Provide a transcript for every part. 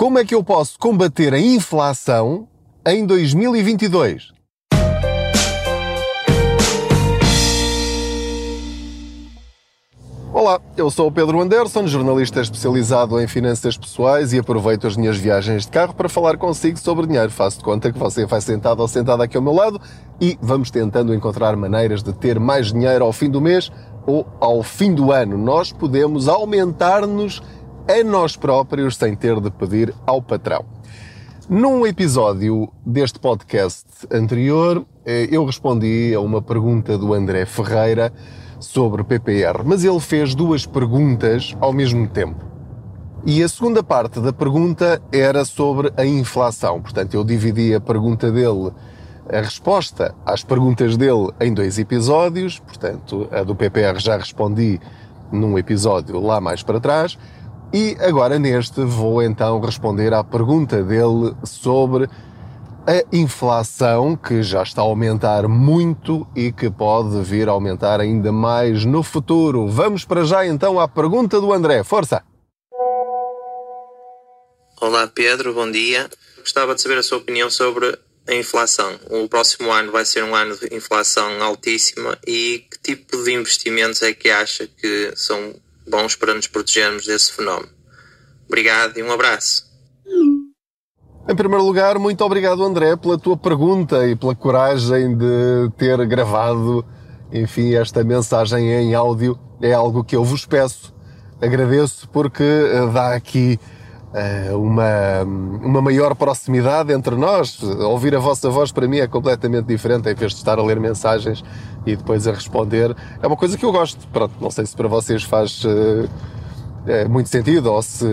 Como é que eu posso combater a inflação em 2022? Olá, eu sou o Pedro Anderson, jornalista especializado em finanças pessoais e aproveito as minhas viagens de carro para falar consigo sobre dinheiro. Faço de conta que você vai sentado ou sentada aqui ao meu lado e vamos tentando encontrar maneiras de ter mais dinheiro ao fim do mês ou ao fim do ano. Nós podemos aumentar-nos a nós próprios sem ter de pedir ao patrão. Num episódio deste podcast anterior, eh, eu respondi a uma pergunta do André Ferreira sobre PPR, mas ele fez duas perguntas ao mesmo tempo. E a segunda parte da pergunta era sobre a inflação. Portanto, eu dividi a pergunta dele, a resposta às perguntas dele em dois episódios. Portanto, a do PPR já respondi num episódio lá mais para trás. E agora neste vou então responder à pergunta dele sobre a inflação que já está a aumentar muito e que pode vir a aumentar ainda mais no futuro. Vamos para já então à pergunta do André. Força! Olá Pedro, bom dia. Gostava de saber a sua opinião sobre a inflação. O próximo ano vai ser um ano de inflação altíssima e que tipo de investimentos é que acha que são bons para nos protegermos desse fenómeno? Obrigado e um abraço. Em primeiro lugar, muito obrigado, André, pela tua pergunta e pela coragem de ter gravado, enfim, esta mensagem em áudio. É algo que eu vos peço. Agradeço porque eh, dá aqui uma, uma maior proximidade entre nós. Ouvir a vossa voz para mim é completamente diferente em vez de estar a ler mensagens e depois a responder. É uma coisa que eu gosto. Pronto, não sei se para vocês faz. Uh, muito sentido ou se,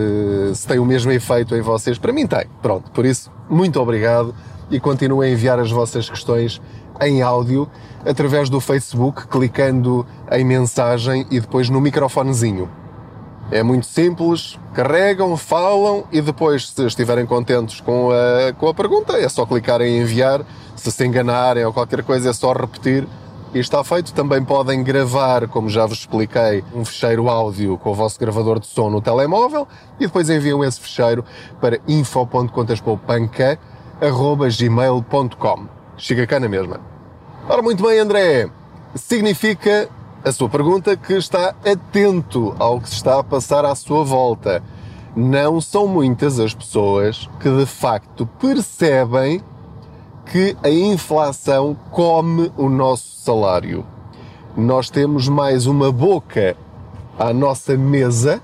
se tem o mesmo efeito em vocês. Para mim tem. Pronto, por isso, muito obrigado e continuem a enviar as vossas questões em áudio através do Facebook, clicando em mensagem e depois no microfonezinho. É muito simples, carregam, falam e depois, se estiverem contentes com a, com a pergunta, é só clicar em enviar. Se se enganarem ou qualquer coisa, é só repetir e está feito. Também podem gravar, como já vos expliquei, um fecheiro áudio com o vosso gravador de som no telemóvel e depois enviam esse fecheiro para info.contaspoupanca.gmail.com Chega cá na mesma. Ora, muito bem, André. Significa a sua pergunta que está atento ao que se está a passar à sua volta. Não são muitas as pessoas que de facto percebem que a inflação come o nosso salário. Nós temos mais uma boca à nossa mesa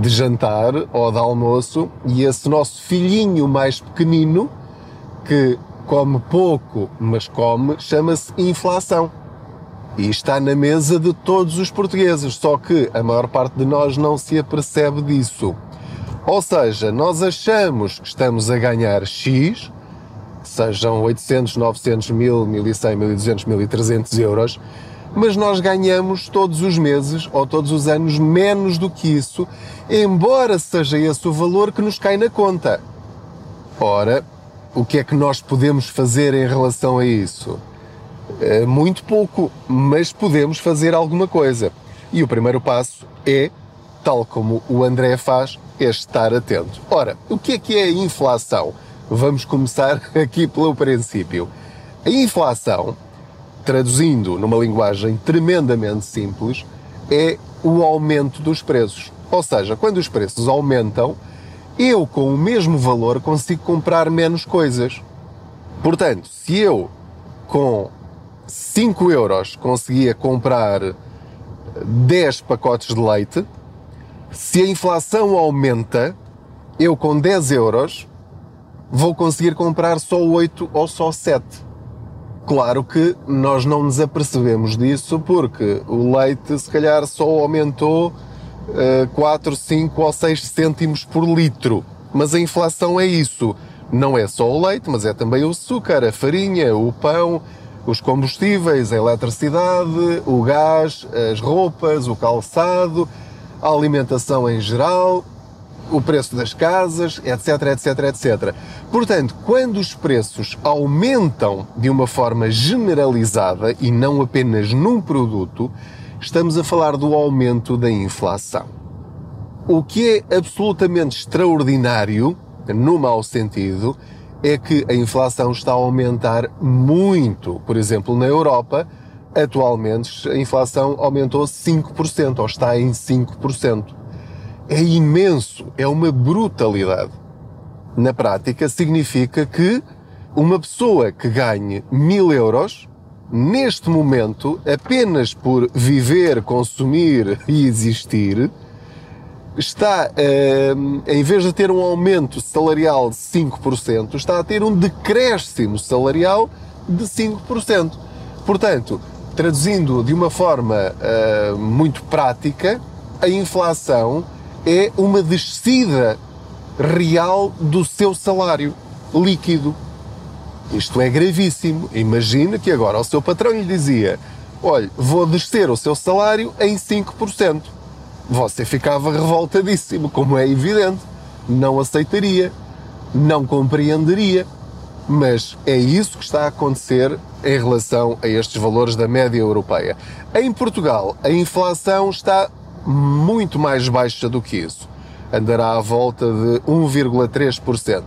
de jantar ou de almoço e esse nosso filhinho mais pequenino que come pouco, mas come, chama-se inflação. E está na mesa de todos os portugueses, só que a maior parte de nós não se apercebe disso. Ou seja, nós achamos que estamos a ganhar X, sejam 800, 900, 1000, 1100, 1200, 1300 euros, mas nós ganhamos todos os meses ou todos os anos menos do que isso, embora seja esse o valor que nos cai na conta. Ora, o que é que nós podemos fazer em relação a isso? É muito pouco, mas podemos fazer alguma coisa. E o primeiro passo é, tal como o André faz, é estar atento. Ora, o que é que é a inflação? Vamos começar aqui pelo princípio. A inflação, traduzindo numa linguagem tremendamente simples, é o aumento dos preços. Ou seja, quando os preços aumentam, eu com o mesmo valor consigo comprar menos coisas. Portanto, se eu com 5 euros conseguia comprar 10 pacotes de leite, se a inflação aumenta, eu com 10 euros vou conseguir comprar só 8 ou só 7. Claro que nós não nos apercebemos disso porque o leite se calhar só aumentou uh, 4, 5 ou 6 cêntimos por litro. Mas a inflação é isso. Não é só o leite, mas é também o açúcar, a farinha, o pão, os combustíveis, a eletricidade, o gás, as roupas, o calçado, a alimentação em geral, o preço das casas, etc, etc, etc. Portanto, quando os preços aumentam de uma forma generalizada e não apenas num produto, estamos a falar do aumento da inflação. O que é absolutamente extraordinário no mau sentido, é que a inflação está a aumentar muito. Por exemplo, na Europa, atualmente a inflação aumentou 5%, ou está em 5%. É imenso, é uma brutalidade. Na prática, significa que uma pessoa que ganhe mil euros, neste momento, apenas por viver, consumir e existir, está, eh, em vez de ter um aumento salarial de 5%, está a ter um decréscimo salarial de 5%. Portanto, traduzindo de uma forma uh, muito prática, a inflação é uma descida real do seu salário líquido. Isto é gravíssimo. Imagina que agora o seu patrão lhe dizia: Olha, vou descer o seu salário em 5% você ficava revoltadíssimo, como é evidente. Não aceitaria, não compreenderia. Mas é isso que está a acontecer em relação a estes valores da média europeia. Em Portugal, a inflação está muito mais baixa do que isso. Andará à volta de 1,3%.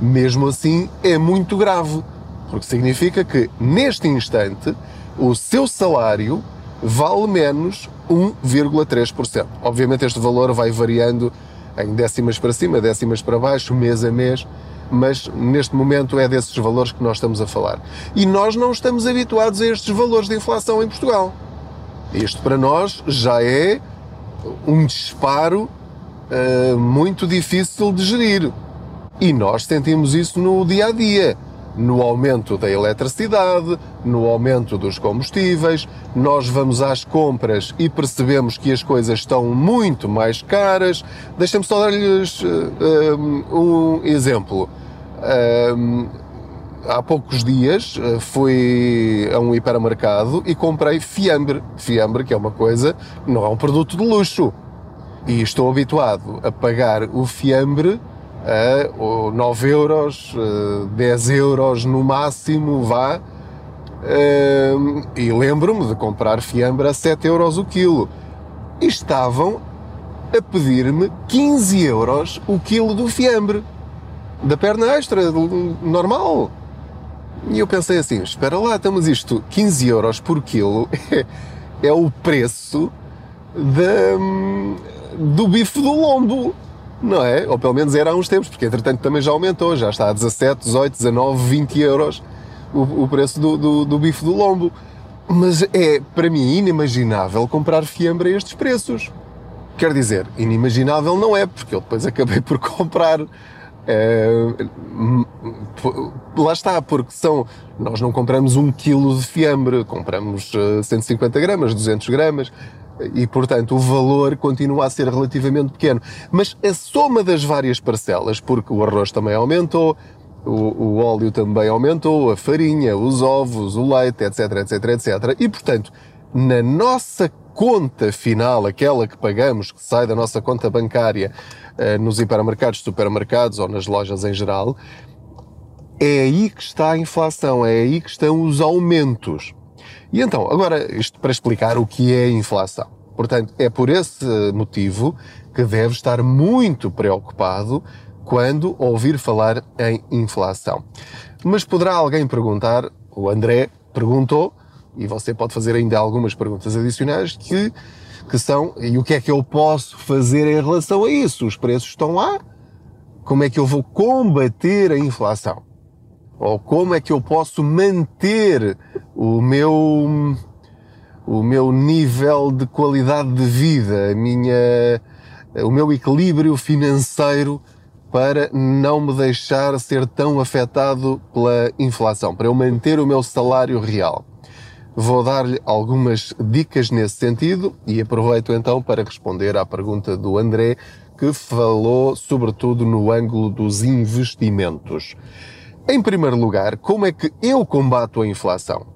Mesmo assim, é muito grave, porque significa que, neste instante, o seu salário vale menos 1,3%. Obviamente este valor vai variando em décimas para cima, décimas para baixo, mês a mês, mas neste momento é desses valores que nós estamos a falar. E nós não estamos habituados a estes valores de inflação em Portugal. Isto para nós já é um disparo uh, muito difícil de gerir. E nós sentimos isso no dia a dia no aumento da eletricidade, no aumento dos combustíveis. Nós vamos às compras e percebemos que as coisas estão muito mais caras. Deixem-me só dar-lhes uh, um exemplo. Uh, há poucos dias fui a um hipermercado e comprei fiambre. Fiambre, que é uma coisa, não é um produto de luxo. E estou habituado a pagar o fiambre a 9 euros, 10 euros no máximo, vá. E lembro-me de comprar fiambre a 7 euros o quilo. Estavam a pedir-me 15 euros o quilo do fiambre. Da perna extra, normal. E eu pensei assim, espera lá, estamos isto, 15 euros por quilo é, é o preço do bife do lombo não é? Ou pelo menos era há uns tempos, porque entretanto também já aumentou, já está a 17, 18, 19, 20 euros o, o preço do, do, do, bife do lombo. Mas é, para mim, inimaginável comprar fiambre a estes preços. Quer dizer, inimaginável não é, porque eu depois acabei por comprar. É, lá está, porque são. Nós não compramos um quilo de fiambre, compramos 150 eh, gramas, 200 gramas e, portanto, o valor continua a ser relativamente pequeno. Mas a soma das várias parcelas, porque o arroz também aumentou, o, o, óleo também aumentou, a farinha, os ovos, o leite, etc, etc, etc. E, portanto, na nossa conta final, aquela que pagamos, que sai da nossa conta bancária eh, nos hipermercados, supermercados ou nas lojas em geral, é aí que está a inflação, é aí que estão os aumentos. E então, agora, isto para explicar o que é inflação. Portanto, é por esse motivo que deve estar muito preocupado quando ouvir falar em inflação. Mas poderá alguém perguntar, o André perguntou, e você pode fazer ainda algumas perguntas adicionais que, que são, e o que é que eu posso fazer em relação a isso? Os preços estão lá? Como é que eu vou combater a inflação? Ou como é que eu posso manter o meu, o meu nível de qualidade de vida, a minha, o meu equilíbrio financeiro para não me deixar ser tão afetado pela inflação, para eu manter o meu salário real. Vou dar-lhe algumas dicas nesse sentido e aproveito então para responder à pergunta do André, que falou sobretudo no ângulo dos investimentos. Em primeiro lugar, como é que eu combato a inflação?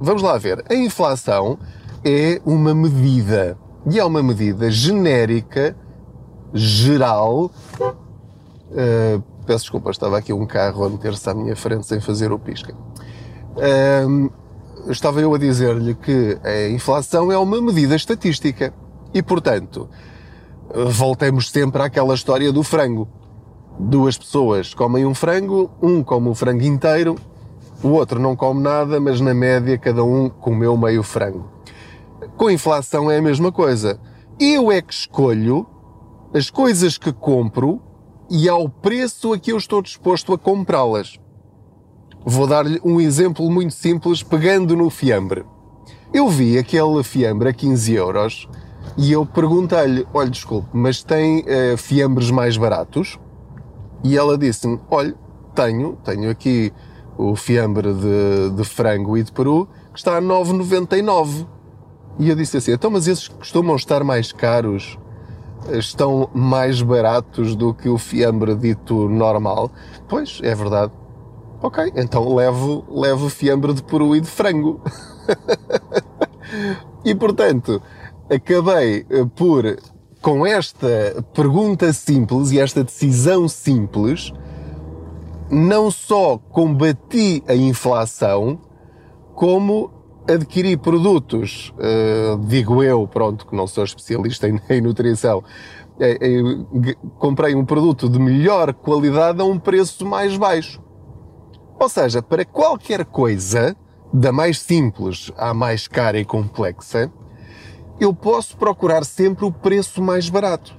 Vamos lá ver. A inflação é uma medida e é uma medida genérica, geral. Uh, peço desculpa, estava aqui um carro a meter-se à minha frente sem fazer o pisca. Uh, estava eu a dizer-lhe que a inflação é uma medida estatística e, portanto, voltemos sempre àquela história do frango Duas pessoas comem um frango, um come o frango inteiro, o outro não come nada, mas na média cada um comeu meio frango. Com a inflação é a mesma coisa. Eu é que escolho as coisas que compro e ao preço a que eu estou disposto a comprá-las. Vou dar-lhe um exemplo muito simples, pegando no fiambre. Eu vi aquele fiambre a 15 euros e eu perguntei-lhe: olha, desculpe, mas tem uh, fiambres mais baratos? E ela disse-me: olha, tenho, tenho aqui o fiambre de, de frango e de peru que está a 9,99. E eu disse assim: então, mas esses costumam estar mais caros? Estão mais baratos do que o fiambre dito normal? Pois, é verdade. Ok, então levo, levo fiambre de peru e de frango. e portanto, acabei eh, por, com esta pergunta simples e esta decisão simples, não só combati a inflação, como adquiri produtos, uh, digo eu, pronto, que não sou especialista em, nutrição, é, é, comprei um produto de melhor qualidade a um preço mais baixo. Ou seja, para qualquer coisa, da mais simples à mais cara e complexa, eu posso procurar sempre o preço mais barato.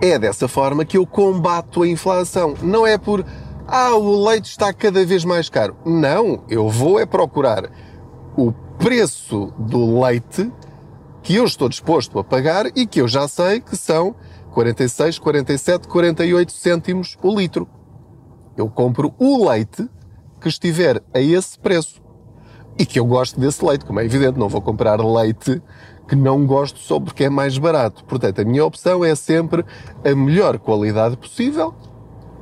É dessa forma que eu combato a inflação. Não é por, ah, o leite está cada vez mais caro. Não, eu vou é procurar o preço do leite que eu estou disposto a pagar e que eu já sei que são 46, 47, 48 cêntimos o litro. Eu compro o leite que estiver a esse preço. E que eu gosto desse leite, como é evidente, não vou comprar leite que não gosto só porque é mais barato. Portanto, a minha opção é sempre a melhor qualidade possível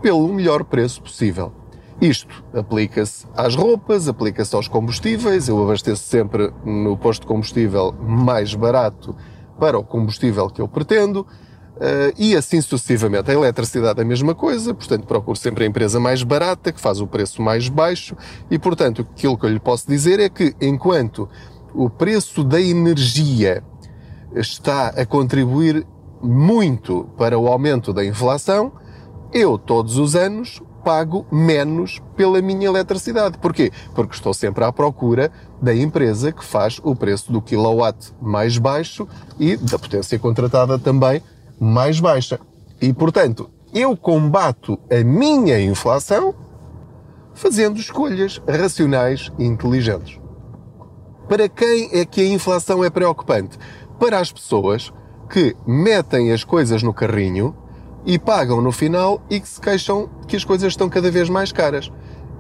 pelo melhor preço possível. Isto aplica-se às roupas, aplica-se aos combustíveis. Eu abasteço sempre no posto de combustível mais barato para o combustível que eu pretendo. Uh, e assim sucessivamente. A eletricidade é a mesma coisa, portanto procuro sempre a empresa mais barata, que faz o preço mais baixo, e portanto aquilo que eu lhe posso dizer é que enquanto o preço da energia está a contribuir muito para o aumento da inflação, eu todos os anos pago menos pela minha eletricidade. Porquê? Porque estou sempre à procura da empresa que faz o preço do kilowatt mais baixo e da potência contratada também mais baixa. E, portanto, eu combato a minha inflação fazendo escolhas racionais e inteligentes. Para quem é que a inflação é preocupante? Para as pessoas que metem as coisas no carrinho e pagam no final e que se queixam que as coisas estão cada vez mais caras.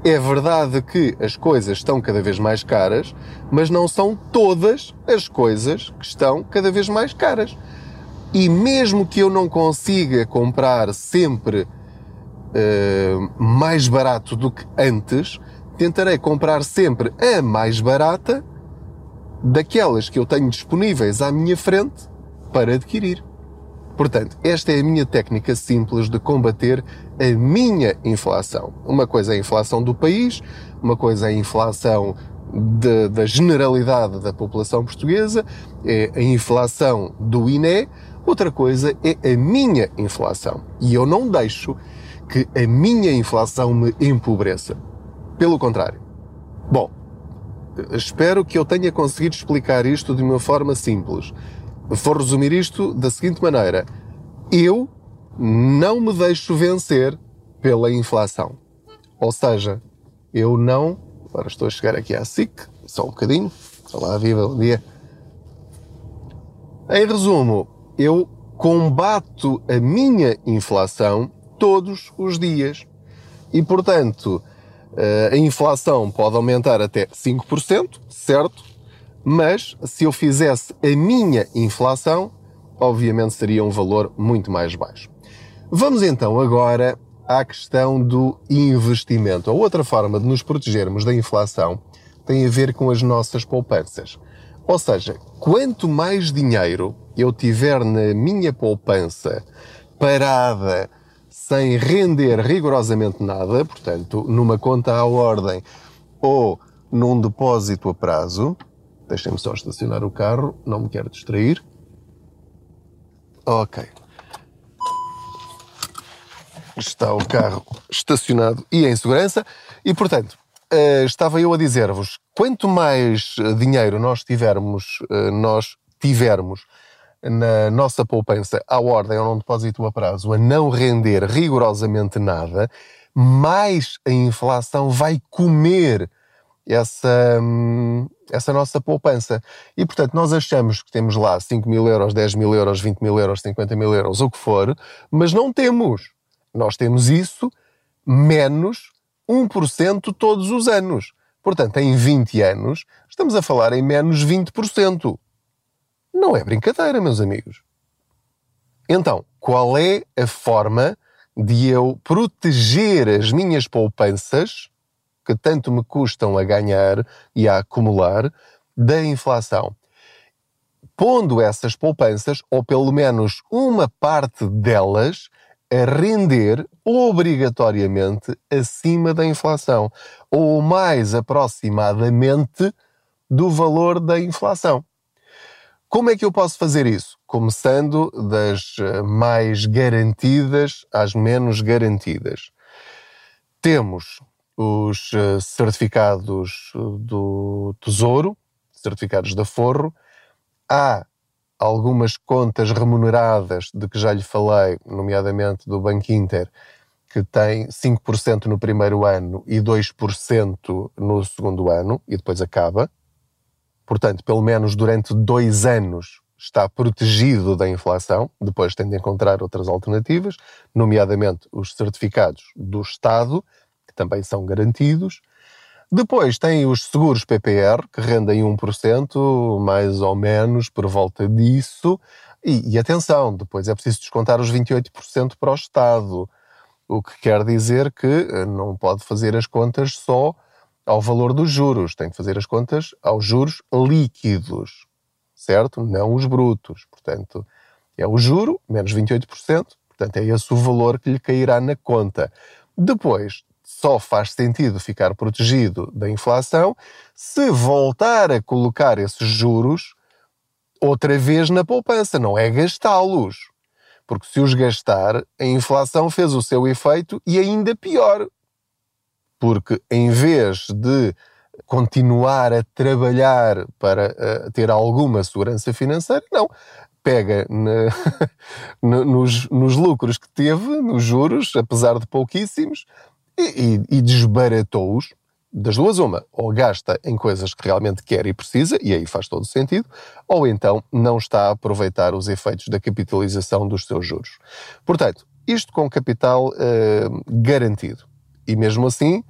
É verdade que as coisas estão cada vez mais caras, mas não são todas as coisas que estão cada vez mais caras. E mesmo que eu não consiga comprar sempre uh, mais barato do que antes, tentarei comprar sempre a mais barata daquelas que eu tenho disponíveis à minha frente para adquirir. Portanto, esta é a minha técnica simples de combater a minha inflação. Uma coisa é a inflação do país, uma coisa é a inflação de, da generalidade da população portuguesa, é a inflação do INE, outra coisa é a minha inflação. E eu não deixo que a minha inflação me empobreça. Pelo contrário. Bom, espero que eu tenha conseguido explicar isto de uma forma simples. Vou resumir isto da seguinte maneira: eu não me deixo vencer pela inflação. Ou seja, eu não. Agora estou a chegar aqui à SIC, só um bocadinho. Olá, viva, bom dia. Em resumo, eu combato a minha inflação todos os dias. E, portanto, a inflação pode aumentar até 5%, certo? Mas se eu fizesse a minha inflação, obviamente seria um valor muito mais baixo. Vamos então agora à questão do investimento. A outra forma de nos protegermos da inflação tem a ver com as nossas poupanças. Ou seja, quanto mais dinheiro eu tiver na minha poupança parada, sem render rigorosamente nada, portanto, numa conta à ordem ou num depósito a prazo, Deixem-me só estacionar o carro, não me quero distrair. Ok. está o carro estacionado e em segurança. E, portanto, uh, estava eu a dizer-vos, quanto mais dinheiro nós tivermos, uh, nós tivermos na nossa poupança à ordem ou num depósito a prazo a não render rigorosamente nada, mais a inflação vai comer essa, hum, essa nossa poupança. E, portanto, nós achamos que temos lá 5 mil euros, 10 mil euros, 20 mil euros, 50 mil euros, o que for, mas não temos. Nós temos isso menos 1% todos os anos. Portanto, em 20 anos, estamos a falar em menos 20%. Não é brincadeira, meus amigos. Então, qual é a forma de eu proteger as minhas poupanças, que tanto me custam a ganhar e a acumular, da inflação? Pondo essas poupanças, ou pelo menos uma parte delas, a render obrigatoriamente acima da inflação, ou mais aproximadamente do valor da inflação. Como é que eu posso fazer isso? Começando das eh, mais garantidas às menos garantidas. Temos os eh, certificados eh, do Tesouro, certificados da Forro. Há algumas contas remuneradas de que já lhe falei, nomeadamente do Banco Inter, que tem 5% no primeiro ano e 2% no segundo ano, e depois acaba portanto, pelo menos durante dois anos está protegido da inflação, depois tem de encontrar outras alternativas, nomeadamente os certificados do Estado, que também são garantidos. Depois tem os seguros PPR, que rendem 1%, mais ou menos, por volta disso. E, e atenção, depois é preciso descontar os 28% para o Estado, o que quer dizer que eh, não pode fazer as contas só ao valor dos juros, tem que fazer as contas aos juros líquidos, certo? Não os brutos. Portanto, é o juro menos 28%, portanto, é esse o valor que lhe cairá na conta. Depois, só faz sentido ficar protegido da inflação se voltar a colocar esses juros outra vez na poupança, não é gastá-los. Porque se os gastar, a inflação fez o seu efeito e ainda pior, porque em vez de continuar a trabalhar para uh, ter alguma segurança financeira, não. Pega na, nos, nos, lucros que teve, nos juros, apesar de pouquíssimos, e, e, e desbaratou-os. Das duas, uma, ou gasta em coisas que realmente quer e precisa, e aí faz todo o sentido, ou então não está a aproveitar os efeitos da capitalização dos seus juros. Portanto, isto com capital uh, garantido. E mesmo assim,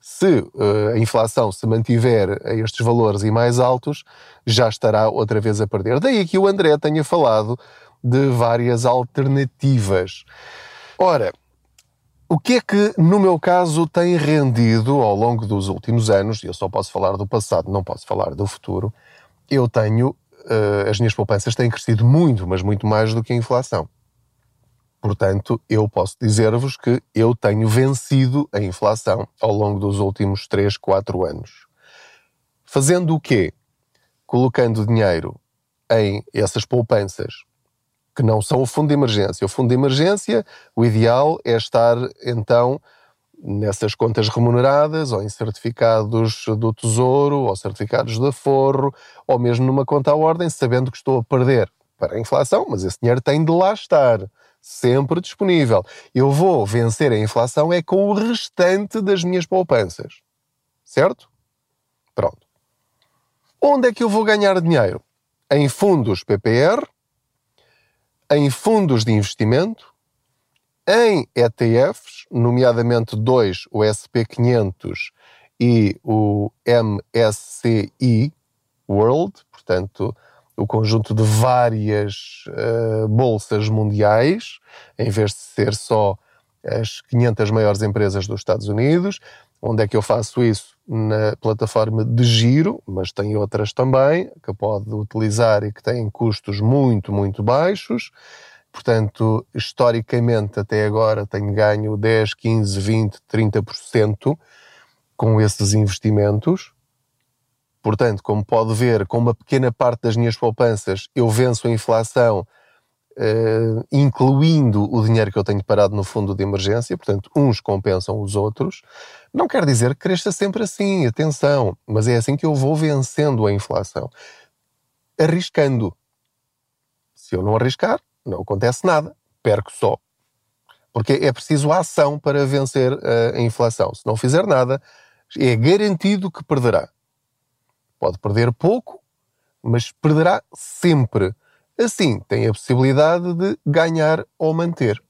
se uh, a inflação se mantiver a estes valores e mais altos, já estará outra vez a perder. Daí que o André tenha falado de várias alternativas. Ora, o que é que, no meu caso, tem rendido ao longo dos últimos anos? Eu só posso falar do passado, não posso falar do futuro. Eu tenho, uh, as minhas poupanças têm crescido muito, mas muito mais do que a inflação. Portanto, eu posso dizer-vos que eu tenho vencido a inflação ao longo dos últimos 3, 4 anos. Fazendo o quê? Colocando dinheiro em essas poupanças que não são o fundo de emergência. O fundo de emergência, o ideal é estar então nessas contas remuneradas ou em certificados do Tesouro ou certificados da Forro ou mesmo numa conta à ordem, sabendo que estou a perder para a inflação, mas esse dinheiro tem de lá estar sempre disponível. Eu vou vencer a inflação é com o restante das minhas poupanças. Certo? Pronto. Onde é que eu vou ganhar dinheiro? Em fundos PPR, em fundos de investimento, em ETFs, nomeadamente dois, o SP500 e o MSCI World, portanto, o conjunto de várias uh, bolsas mundiais, em vez de ser só as 500 maiores empresas dos Estados Unidos. Onde é que eu faço isso? Na plataforma de giro, mas tem outras também que pode utilizar e que têm custos muito, muito baixos. Portanto, historicamente, até agora, tenho ganho 10, 15, 20, 30% com esses investimentos. Portanto, como pode ver, com uma pequena parte das minhas poupanças, eu venço a inflação uh, incluindo o dinheiro que eu tenho parado no fundo de emergência, portanto, uns compensam os outros. Não quer dizer que cresça sempre assim, atenção, mas é assim que eu vou vencendo a inflação. Arriscando. Se eu não arriscar, não acontece nada, perco só. Porque é preciso ação para vencer a inflação. Se não fizer nada, é garantido que perderá. Pode perder pouco, mas perderá sempre. Assim, tem a possibilidade de ganhar ou manter.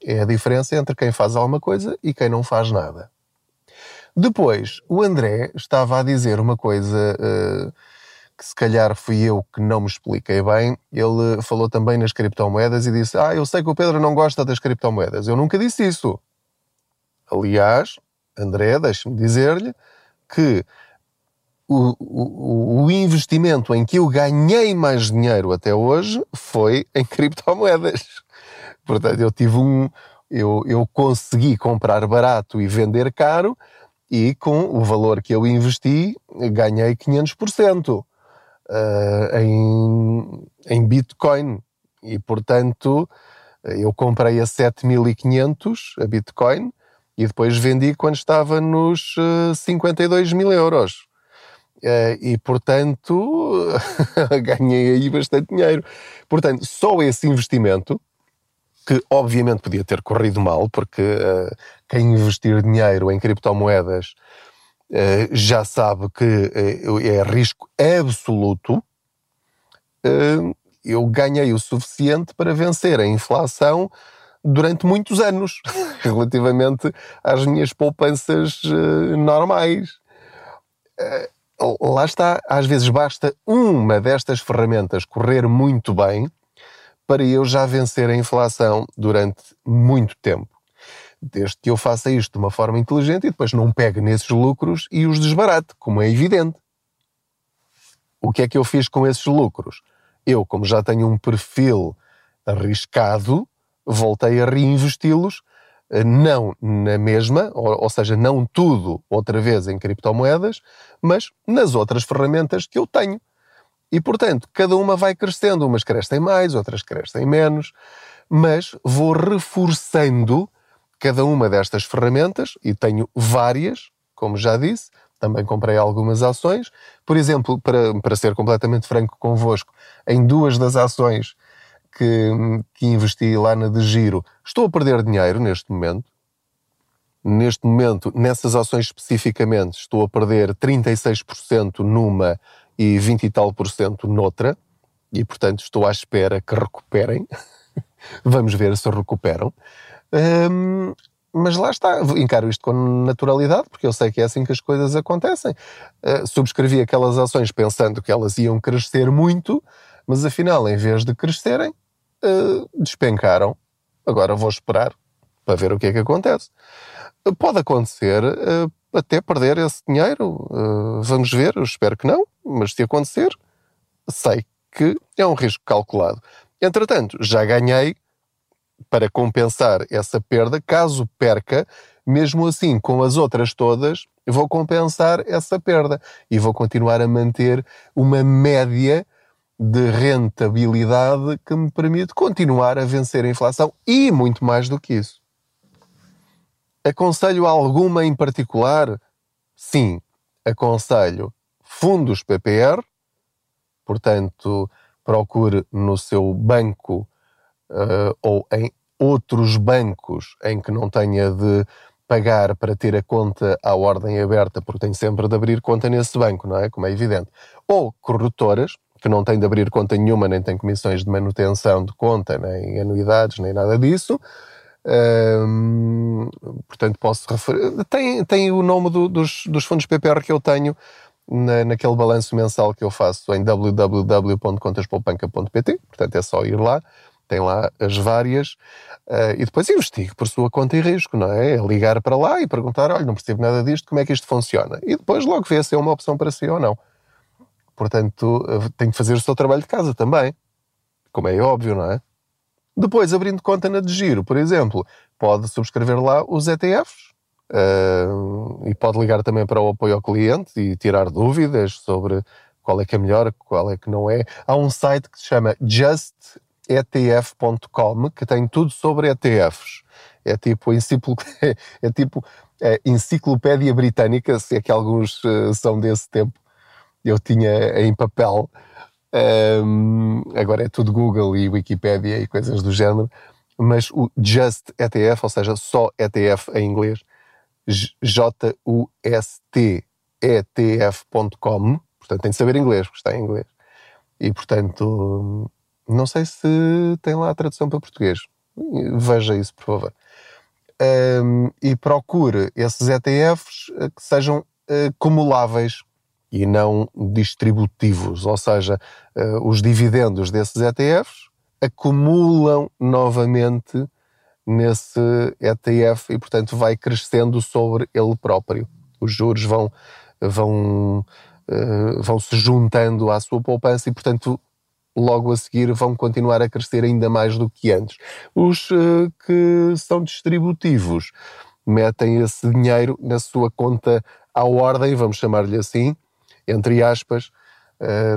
É a diferença entre quem faz alguma coisa e quem não faz nada. Depois, o André estava a dizer uma coisa uh, que se calhar fui eu que não me expliquei bem. Ele falou também nas criptomoedas e disse: Ah, eu sei que o Pedro não gosta das criptomoedas. Eu nunca disse isso. Aliás, André, deixe-me dizer-lhe que o, o, o, investimento em que eu ganhei mais dinheiro até hoje foi em criptomoedas. Portanto, eu tive um. Eu, eu consegui comprar barato e vender caro, e com o valor que eu investi, ganhei 500% uh, eh, em, em Bitcoin. E, portanto, eu comprei a 7.500 a Bitcoin e depois vendi quando estava nos uh, eh, 52 mil euros. Uh, e, portanto, ganhei aí bastante dinheiro. Portanto, só esse investimento, que obviamente podia ter corrido mal, porque uh, quem investir dinheiro em criptomoedas uh, já sabe que é risco absoluto, eu ganhei o suficiente para vencer a inflação durante muitos anos, relativamente às minhas poupanças normais lá está, às vezes basta uma destas ferramentas correr muito bem para eu já vencer a inflação durante muito tempo. Desde que eu faça isto de uma forma inteligente e depois não pegue nesses lucros e os desbarate, como é evidente. O que é que eu fiz com esses lucros? Eu, como já tenho um perfil arriscado, voltei a reinvesti-los não na mesma, ou, ou, seja, não tudo outra vez em criptomoedas, mas nas outras ferramentas que eu tenho. E, portanto, cada uma vai crescendo, umas crescem mais, outras crescem menos, mas vou reforçando cada uma destas ferramentas, e tenho várias, como já disse, também comprei algumas ações. Por exemplo, para, para ser completamente franco convosco, em duas das ações que, que investi lá na de giro, estou a perder dinheiro neste momento. Neste momento, nessas ações especificamente, estou a perder 36% numa e 20 e tal por cento noutra. E, portanto, estou à espera que recuperem. Vamos ver se recuperam. Um, mas lá está, encaro isto com naturalidade, porque eu sei que é assim que as coisas acontecem. Uh, subscrevi aquelas ações pensando que elas iam crescer muito, mas afinal, em vez de crescerem, uh, despencaram. Agora vou esperar para ver o que é que acontece. Uh, pode acontecer uh, até perder esse dinheiro. vamos ver, eu espero que não, mas se acontecer, sei que é um risco calculado. Entretanto, já ganhei para compensar essa perda. Caso perca, mesmo assim, com as outras todas, vou compensar essa perda e vou continuar a manter uma média de rentabilidade que me permite continuar a vencer a inflação e muito mais do que isso. Aconselho alguma em particular? Sim, aconselho fundos PPR, portanto, procure no seu banco uh, ou em outros bancos em que não tenha de pagar para ter a conta à ordem aberta, porque tem sempre de abrir conta nesse banco, não é? Como é evidente. Ou corretoras, que não tem de abrir conta nenhuma, nem tem comissões de manutenção de conta, nem anuidades, nem nada disso. portanto, posso referir. Tem, tem o nome do, dos, dos fundos PPR que eu tenho na, naquele balanço mensal que eu faço em www.contaspoupanca.pt. Portanto, é só ir lá, tem lá as várias, uh, e depois investigue por sua conta e risco, não é? é? Ligar para lá e perguntar: olha, não percebo nada disto, como é que isto funciona? E depois logo vê se é uma opção para si ou não. Portanto, eh, tem que fazer o seu trabalho de casa também. Como é óbvio, não é? Depois, abrindo conta na de giro, por exemplo, pode subscrever lá os ETFs uh, e pode ligar também para o apoio ao cliente e tirar dúvidas sobre qual é que é melhor, qual é que não é. Há um site que se chama Just justetf.com, que tem tudo sobre ETFs. É tipo, é tipo é, enciclopédia britânica, se é que alguns uh, são desse tempo. Eu tinha em papel. Um, agora é tudo Google e Wikipedia e coisas do género. Mas o Just ETF, ou seja, só ETF em inglês, J-U-S-T ETF.com, portanto tem de saber inglês, porque está em inglês. E portanto, não sei se tem lá a tradução para português. Veja isso, por favor. Um, e procure esses ETFs eh, que sejam uh, cumuláveis e não distributivos, ou seja, uh, os dividendos desses ETFs acumulam novamente nesse ETF e, portanto, vai crescendo sobre ele próprio. Os juros vão, vão, uh, vão se juntando à sua poupança e, portanto, logo a seguir vão continuar a crescer ainda mais do que antes. Os uh, que são distributivos metem esse dinheiro na sua conta à ordem, vamos chamar-lhe assim, entre aspas,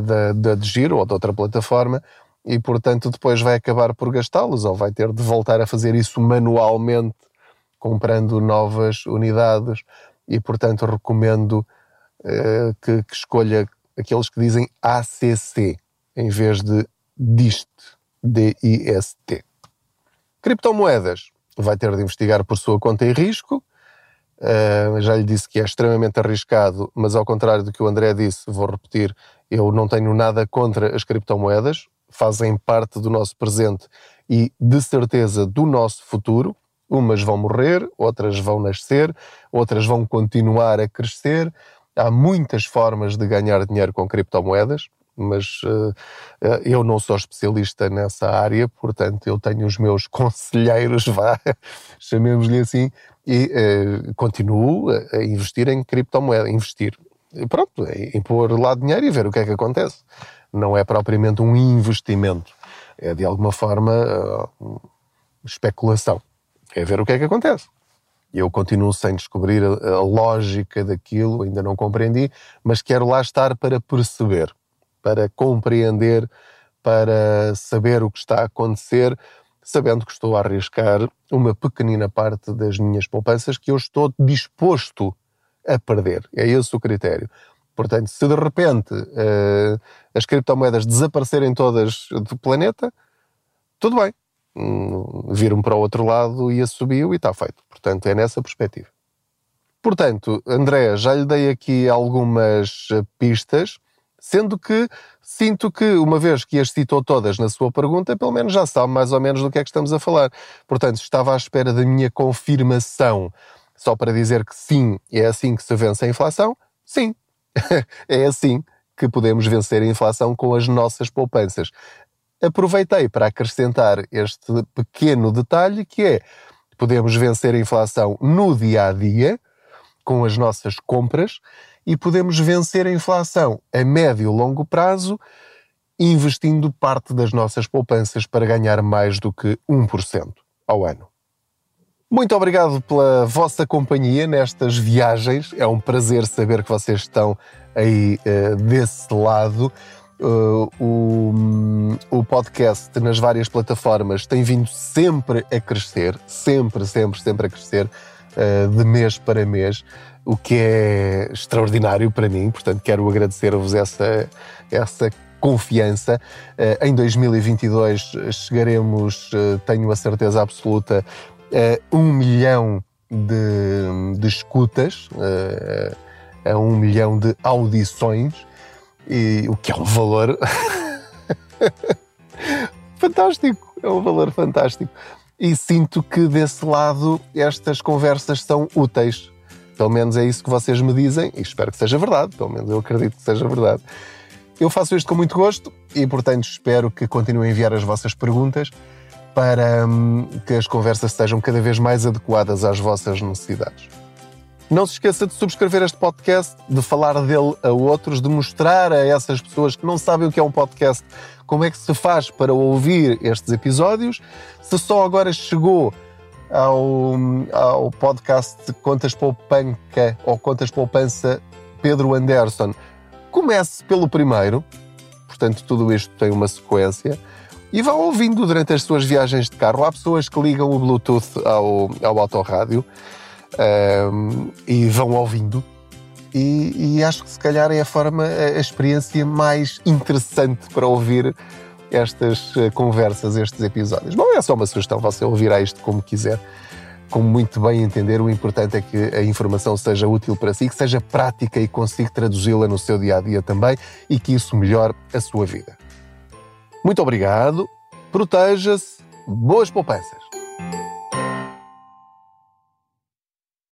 da, da de giro ou de outra plataforma, e portanto depois vai acabar por gastá-los ou vai ter de voltar a fazer isso manualmente, comprando novas unidades, e portanto recomendo uh, que, que escolha aqueles que dizem ACC em vez de DIST, D-I-S-T. Criptomoedas. Vai ter de investigar por sua conta e risco. Uh, já lhe disse que é extremamente arriscado, mas ao contrário do que o André disse, vou repetir, eu não tenho nada contra as criptomoedas, fazem parte do nosso presente e de certeza do nosso futuro. Umas vão morrer, outras vão nascer, outras vão continuar a crescer. Há muitas formas de ganhar dinheiro com criptomoedas mas uh, eu não sou especialista nessa área, portanto eu tenho os meus conselheiros, vá, chamemos-lhe assim, e uh, continuo a investir em criptomoeda, investir. Pronto, em pôr lá dinheiro e ver o que é que acontece. Não é propriamente um investimento, é de alguma forma uh, especulação. É ver o que é que acontece. Eu continuo sem descobrir a, a lógica daquilo, ainda não compreendi, mas quero lá estar para perceber para compreender, para saber o que está a acontecer, sabendo que estou a arriscar uma pequenina parte das minhas poupanças que eu estou disposto a perder. É esse o critério. Portanto, se de repente uh, as criptomoedas desaparecerem todas do planeta, tudo bem. Hum, Viram para o outro lado e subiu e está feito. Portanto, é nessa perspectiva. Portanto, André, já lhe dei aqui algumas pistas Sendo que sinto que, uma vez que as citou todas na sua pergunta, pelo menos já sabe mais ou menos do que é que estamos a falar. Portanto, estava à espera da minha confirmação só para dizer que sim, é assim que se vence a inflação? Sim, é assim que podemos vencer a inflação com as nossas poupanças. Aproveitei para acrescentar este pequeno detalhe que é podemos vencer a inflação no dia a dia com as nossas compras e podemos vencer a inflação a médio e longo prazo investindo parte das nossas poupanças para ganhar mais do que 1% ao ano. Muito obrigado pela vossa companhia nestas viagens. É um prazer saber que vocês estão aí uh, desse lado. Uh, o, o podcast nas várias plataformas tem vindo sempre a crescer, sempre, sempre, sempre a crescer, de mês para mês o que é extraordinário para mim, portanto quero agradecer-vos essa, essa confiança. Uh, em 2022 chegaremos, uh, tenho a certeza absoluta, a um milhão de, de escutas, a um milhão de audições, e, o que é um valor fantástico, é um valor fantástico. E sinto que desse lado estas conversas são úteis pelo menos é isso que vocês me dizem e espero que seja verdade. Pelo menos eu acredito que seja verdade. Eu faço isto com muito gosto e, portanto, espero que continuem a enviar as vossas perguntas para hum, que as conversas sejam cada vez mais adequadas às vossas necessidades. Não se esqueça de subscrever este podcast, de falar dele a outros, de mostrar a essas pessoas que não sabem o que é um podcast como é que se faz para ouvir estes episódios. Se só agora chegou ao, ao podcast Contas Poupanca ou Contas Poupança Pedro Anderson. Comece pelo primeiro, portanto, tudo isto tem uma sequência. e vá ouvindo durante as suas viagens de carro. Há pessoas que ligam o Bluetooth ao, ao autorrádio um, e vão ouvindo. E, e, acho que se calhar é a forma, a experiência mais interessante para ouvir estas eh, conversas, estes episódios. Bom, é só uma sugestão, você ouvirá isto como quiser, como muito bem entender. O importante é que a informação seja útil para si, que seja prática e consiga traduzi-la no seu dia a dia também e que isso melhore a sua vida. Muito obrigado, proteja-se, boas poupanças.